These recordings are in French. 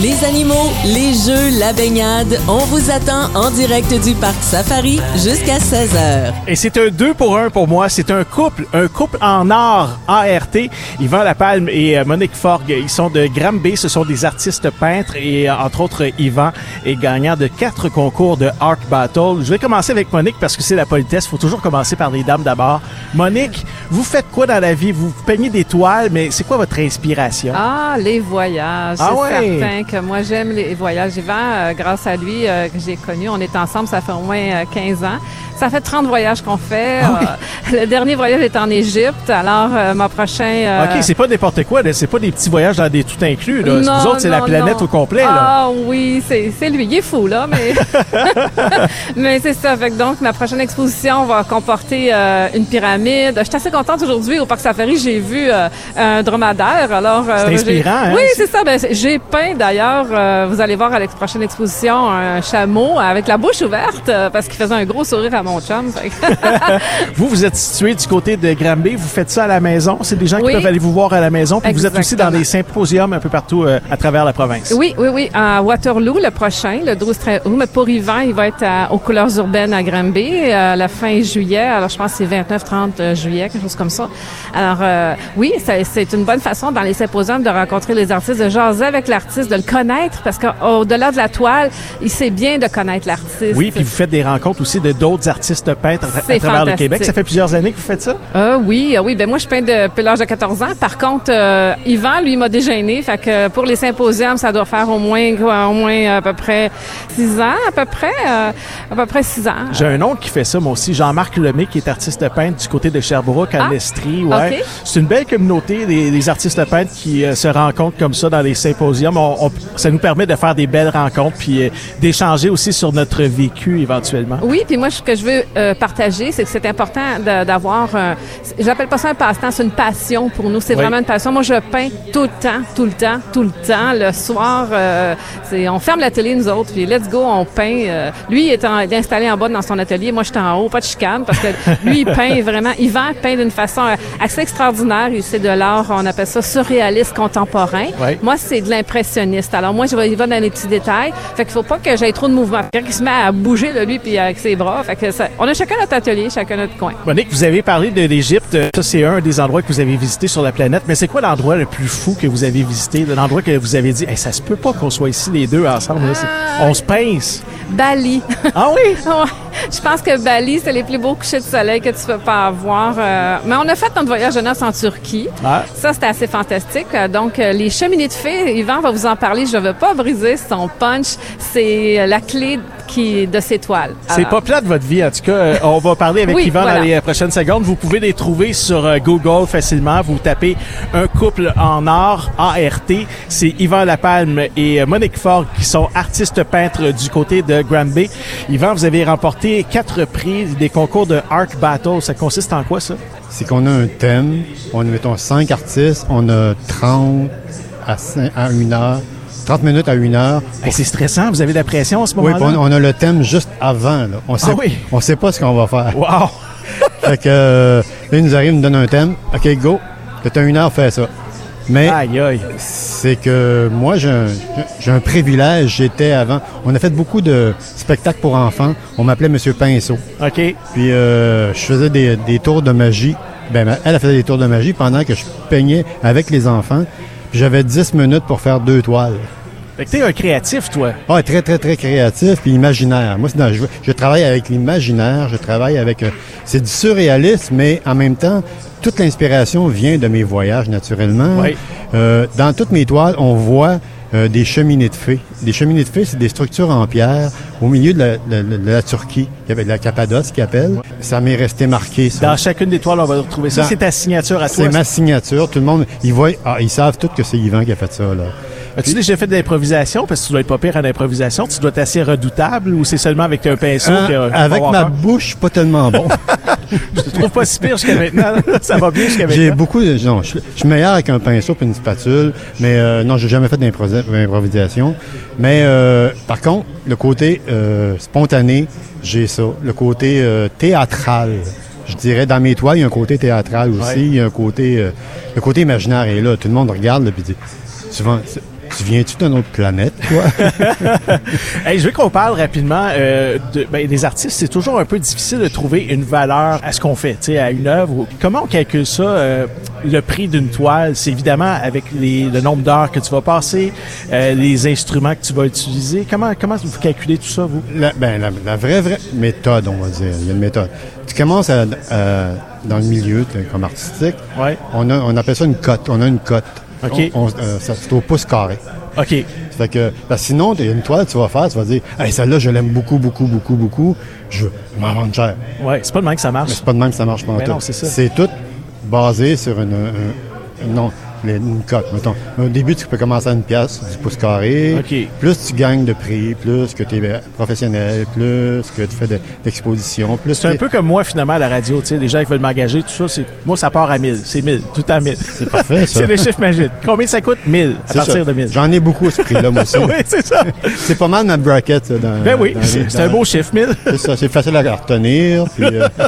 Les animaux, les jeux, la baignade, on vous attend en direct du parc Safari jusqu'à 16h. Et c'est un deux pour un pour moi. C'est un couple, un couple en art ART. Yvan Lapalme et euh, Monique Forgue, ils sont de Granby. Ce sont des artistes peintres et euh, entre autres Yvan est gagnant de quatre concours de Art Battle. Je vais commencer avec Monique parce que c'est la politesse. Il faut toujours commencer par les dames d'abord. Monique, vous faites quoi dans la vie? Vous peignez des toiles, mais c'est quoi votre inspiration? Ah, les voyages. Ah c'est ouais. certain que moi, j'aime les voyages. Yvan, euh, grâce à lui, euh, que j'ai connu, on est ensemble, ça fait au moins euh, 15 ans. Ça fait 30 voyages qu'on fait. Ah oui. Euh, le dernier voyage est en Égypte. Alors, euh, mon prochain... euh, OK, c'est pas n'importe quoi. là. C'est pas des petits voyages dans des tout inclus. Là. Non, vous autres, c'est la planète non. au complet. Là. Ah oui, c'est c'est lui. Il est fou, là, mais... mais c'est ça. Fait que donc, ma prochaine exposition va comporter euh, une pyramide. Je suis assez contente aujourd'hui. Au Parc Safari, j'ai vu euh, un dromadaire. Alors, euh, C'est inspirant, hein? Oui, c'est ça. Ben, j'ai peint, d'ailleurs, euh, vous allez voir à la prochaine exposition, un chameau avec la bouche ouverte euh, parce qu'il faisait un gros sourire à mon chum. Vous, vous êtes situé du côté de Granby. Vous faites ça à la maison. C'est des gens qui peuvent aller vous voir à la maison. Puis vous êtes aussi dans des symposiums un peu partout euh, à travers la province. Oui, oui, oui. À Waterloo, le prochain, le 12 13 août. Mais pour Yvan, il va être à- aux couleurs urbaines à Granby à la fin juillet. Alors, je pense que c'est 29-30 juillet, quelque chose comme ça. Alors, oui, c'est une bonne façon dans les symposiums de rencontrer les artistes, de jaser avec l'artiste, de le connaître, parce qu'au-delà de la toile, il sait bien de connaître l'artiste. Oui, puis vous faites des rencontres aussi de d'autres artistes peintres à, travers le. Québec. Ça fait plusieurs années que vous faites ça? Ah oui, ah oui. Ben moi, je peins depuis l'âge de 14 ans. Par contre, euh, Yvan, lui, m'a dégêné. Fait que pour les symposiums, ça doit faire au moins, quoi, au moins à peu près 6 ans, à peu près, euh, à peu près 6 ans. J'ai un oncle qui fait ça, moi aussi. Jean-Marc Lemay, qui est artiste peintre du côté de Sherbrooke, à Ah, l'Estrie. Ouais. C'est une belle communauté des, des artistes peintres qui euh, se rencontrent comme ça dans les symposiums. On- on- ça nous permet de faire des belles rencontres puis euh, d'échanger aussi sur notre vécu éventuellement. Oui, puis moi, ce que je veux euh, partager, c'est que c'est important d'avoir, un- j'appelle pas ça un passe-temps, c'est une passion pour nous. C'est Oui. vraiment une passion. Moi, je peins tout le temps, tout le temps, tout le temps. Le soir, euh, c'est, on ferme la télé, nous autres, puis let's go, on peint. Euh, lui, il est, en- il est installé en bas dans son atelier. Moi, je suis en haut, pas de chicane, parce que lui, il peint vraiment, il vend peint d'une façon euh, assez extraordinaire. Il- C'est de l'art, on appelle ça surréaliste contemporain. Oui. Moi, c'est de l'impressionniste. Alors moi, je vais y va dans les petits détails. Fait qu'il faut pas que j'aie trop de mouvement. Quelqu'un qui se met à bouger de lui puis avec ses bras. Fait que ça, on a chacun notre atelier, chacun notre coin. Monique, vous avez parlé de l'Égypte. Ça, c'est un des endroits que vous avez visité sur la planète. Mais c'est quoi l'endroit le plus fou que vous avez visité? L'endroit que vous avez dit, hey, ça se peut pas qu'on soit ici les deux ensemble. là. C'est- On se pince. Bali. Ah oui? Je pense que Bali, c'est les plus beaux couchers de soleil que tu peux pas avoir. Euh, mais on a fait notre voyage de noces en Turquie. Ah. Ça, c'était assez fantastique. Euh, Donc, euh, les cheminées de fées, Yvan va vous en parler. Je ne veux pas briser son punch. C'est la clé qui de ses toiles. C'est pas plat de votre vie, en tout cas. Euh, on va parler avec Oui, Yvan voilà. dans les euh, prochaines secondes. Vous pouvez les trouver sur euh, Google facilement. Vous tapez un couple en art, ART. C'est Yvan Lapalme et Monique Ford qui sont artistes peintres du côté de Granby. Yvan, vous avez remporté quatre prix des concours de Art Battle. Ça consiste en quoi, ça? c'est qu'on a un thème, on a, mettons, 5 artistes, on a 30 à, 5 à 1 heure, 30 minutes à 1 heure. Hey, c'est stressant. Vous avez de la pression à ce Oui, moment-là? puis on, on a le thème juste avant. Là. On sait, Ah oui? on sait pas ce qu'on va faire. Wow! fait que euh, là, il nous arrive, il nous donne un thème. OK, go. Tu as une heure, fais ça. Mais Aïe, aïe. c'est que moi, j'ai un, j'ai un privilège. J'étais avant. On a fait beaucoup de spectacles pour enfants. On m'appelait Monsieur Pinceau. OK. Puis euh, je faisais des, des tours de magie. Ben, elle faisait des tours de magie pendant que je peignais avec les enfants. Puis j'avais 10 minutes pour faire deux toiles. Fait que t'es un créatif, toi. Ah, très, très, très créatif puis imaginaire. Moi, c'est dans- je, je travaille avec l'imaginaire, je travaille avec... euh, c'est du surréalisme, mais en même temps, toute l'inspiration vient de mes voyages, naturellement. Oui. Euh, dans toutes mes toiles, on voit euh, des cheminées de fées. Des cheminées de fées, c'est des structures en pierre au milieu de la, de- de la Turquie. Il y avait de la Cappadoce qui appelle. Ça m'est resté marqué, ça. Dans chacune des toiles, on va retrouver ça. C'est ta signature à toi. C'est ma signature. Tout le monde, ils voient, ah, ils savent tous que c'est Yvan qui a fait ça, là. As-tu déjà fait de l'improvisation? Parce que tu dois être pas pire en improvisation. Tu dois être assez redoutable ou c'est seulement avec un pinceau Hein, que, euh, avec ma peur? bouche, pas tellement bon. Je te trouve pas si pire jusqu'à maintenant. Ça va bien jusqu'à J'ai maintenant. beaucoup de. Non, je, je suis meilleur avec un pinceau et une spatule, mais euh, non, j'ai jamais fait d'improvisation. Mais euh, par contre, le côté euh, spontané, j'ai ça. Le côté euh, théâtral. Je dirais, dans mes toiles, il y a un côté théâtral aussi. Ouais. Il y a un côté. euh, le côté imaginaire est là. Tout le monde regarde là, puis dit. Souvent, Tu viens-tu d'une autre planète, toi? Hey, je veux qu'on parle rapidement euh, de, ben, des artistes. C'est toujours un peu difficile de trouver une valeur à ce qu'on fait, à une œuvre. Comment on calcule ça, euh, le prix d'une toile? C'est évidemment avec les, le nombre d'heures que tu vas passer, euh, les instruments que tu vas utiliser. Comment, comment vous calculez tout ça, vous? La, ben, la, la vraie, vraie méthode, on va dire. Il y a une méthode. Tu commences à, à- dans le milieu comme artistique. Ouais. On, a, on appelle ça une cote. On a une cote. OK. On, on- euh, ça, c'est au pouce carré. OK. Ça fait que, parce que sinon, t'as une toile, tu vas faire, tu vas dire, hey, celle-là, je l'aime beaucoup, beaucoup, beaucoup, beaucoup. Je veux m'en vendre cher. Ouais, c'est pas de même que ça marche. Mais c'est pas de même que ça marche pas en tout. non, c'est ça. C'est tout basé sur une, un- un- non, les- une cote, mettons. Au début, tu peux commencer à une pièce, du pouce carré. Plus tu gagnes de prix, plus que tu es professionnel, plus que tu fais de- d'expositions, plus C'est un peu comme moi, finalement, à la radio. Tu sais, les gens qui veulent m'engager, tout ça, c'est, moi, ça part à 1000. C'est 1000. Tout à 1000. C'est parfait, ça. c'est le chiffre magique. Combien ça coûte? 1000. À C'est partir ça. de 1000. J'en ai beaucoup, ce prix-là, moi aussi. oui, c'est ça. C'est pas mal ma bracket, ça, dans, Ben oui, dans- c'est, c'est un beau chiffre, 1000. C'est ça, c'est facile à retenir. Puis, euh,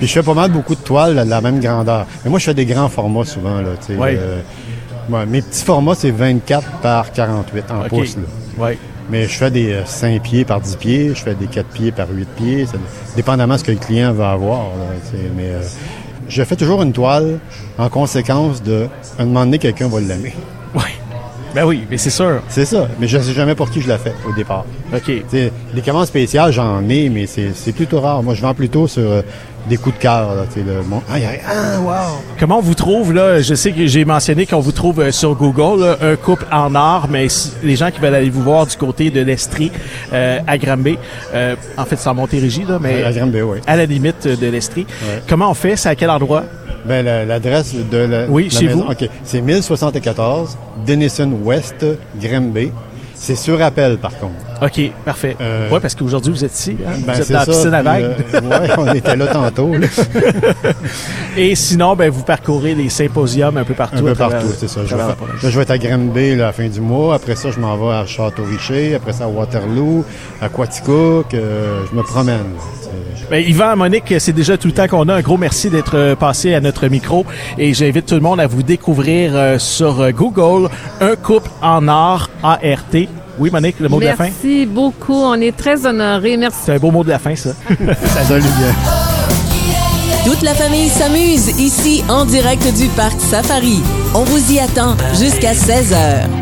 puis je fais pas mal beaucoup de toiles de la même grandeur. Mais moi, je fais des grands formats souvent. Là, Oui. euh, ouais, mes petits formats, c'est 24 par 48 en OK. pouces. Là. Ouais. Mais je fais des euh, 5 pieds par 10 pieds, je fais des 4 pieds par 8 pieds, ça, dépendamment de ce que le client va avoir. là, mais euh, je fais toujours une toile en conséquence de, un moment donné, quelqu'un va l'aimer. Ben oui, mais c'est sûr. C'est ça. Mais je ne sais jamais pour qui je la fais au départ. OK. Tu sais, les commandes spéciales, j'en ai, mais c'est c'est plutôt rare. Moi, je vends plutôt sur euh, des coups de cœur. là, le monde. Ah, il y a- ah, wow! Comment on vous trouve, là? Je sais que j'ai mentionné qu'on vous trouve euh, sur Google, là, un couple en or, mais si- les gens qui veulent aller vous voir du côté de l'Estrie, euh, à Granby, euh, en fait, c'est en Montérégie, là, mais À Granby, oui. à la limite de l'Estrie. Ouais. Comment on fait? C'est à quel endroit? Ben, la- l'adresse de la, Oui, la chez maison, vous. OK. C'est 1074 Denison West, Granby. C'est sur appel, par contre. OK, parfait. Euh, ouais, parce qu'aujourd'hui, vous êtes ici. hein? Ben, vous êtes dans la piscine à vagues. euh, ouais, on était là tantôt. là. Et sinon, ben, vous parcourez les symposiums un peu partout. Un peu partout, c'est ça. Je vais, là, je vais être à Granby là, à la fin du mois. Après ça, je m'en vais à Château-Richer. Après ça, à Waterloo, à Quaticook. euh, je me promène. Ben, Yvan, Monique, c'est déjà tout le temps qu'on a. Un gros merci d'être euh, passé à notre micro et j'invite tout le monde à vous découvrir sur Google un couple en or ART. Oui, Monique, le mot de la fin? Merci beaucoup. On est très honorés. Merci. C'est un beau mot de la fin, ça. Salut bien. Toute la famille s'amuse ici en direct du parc Safari. On vous y attend jusqu'à 16h.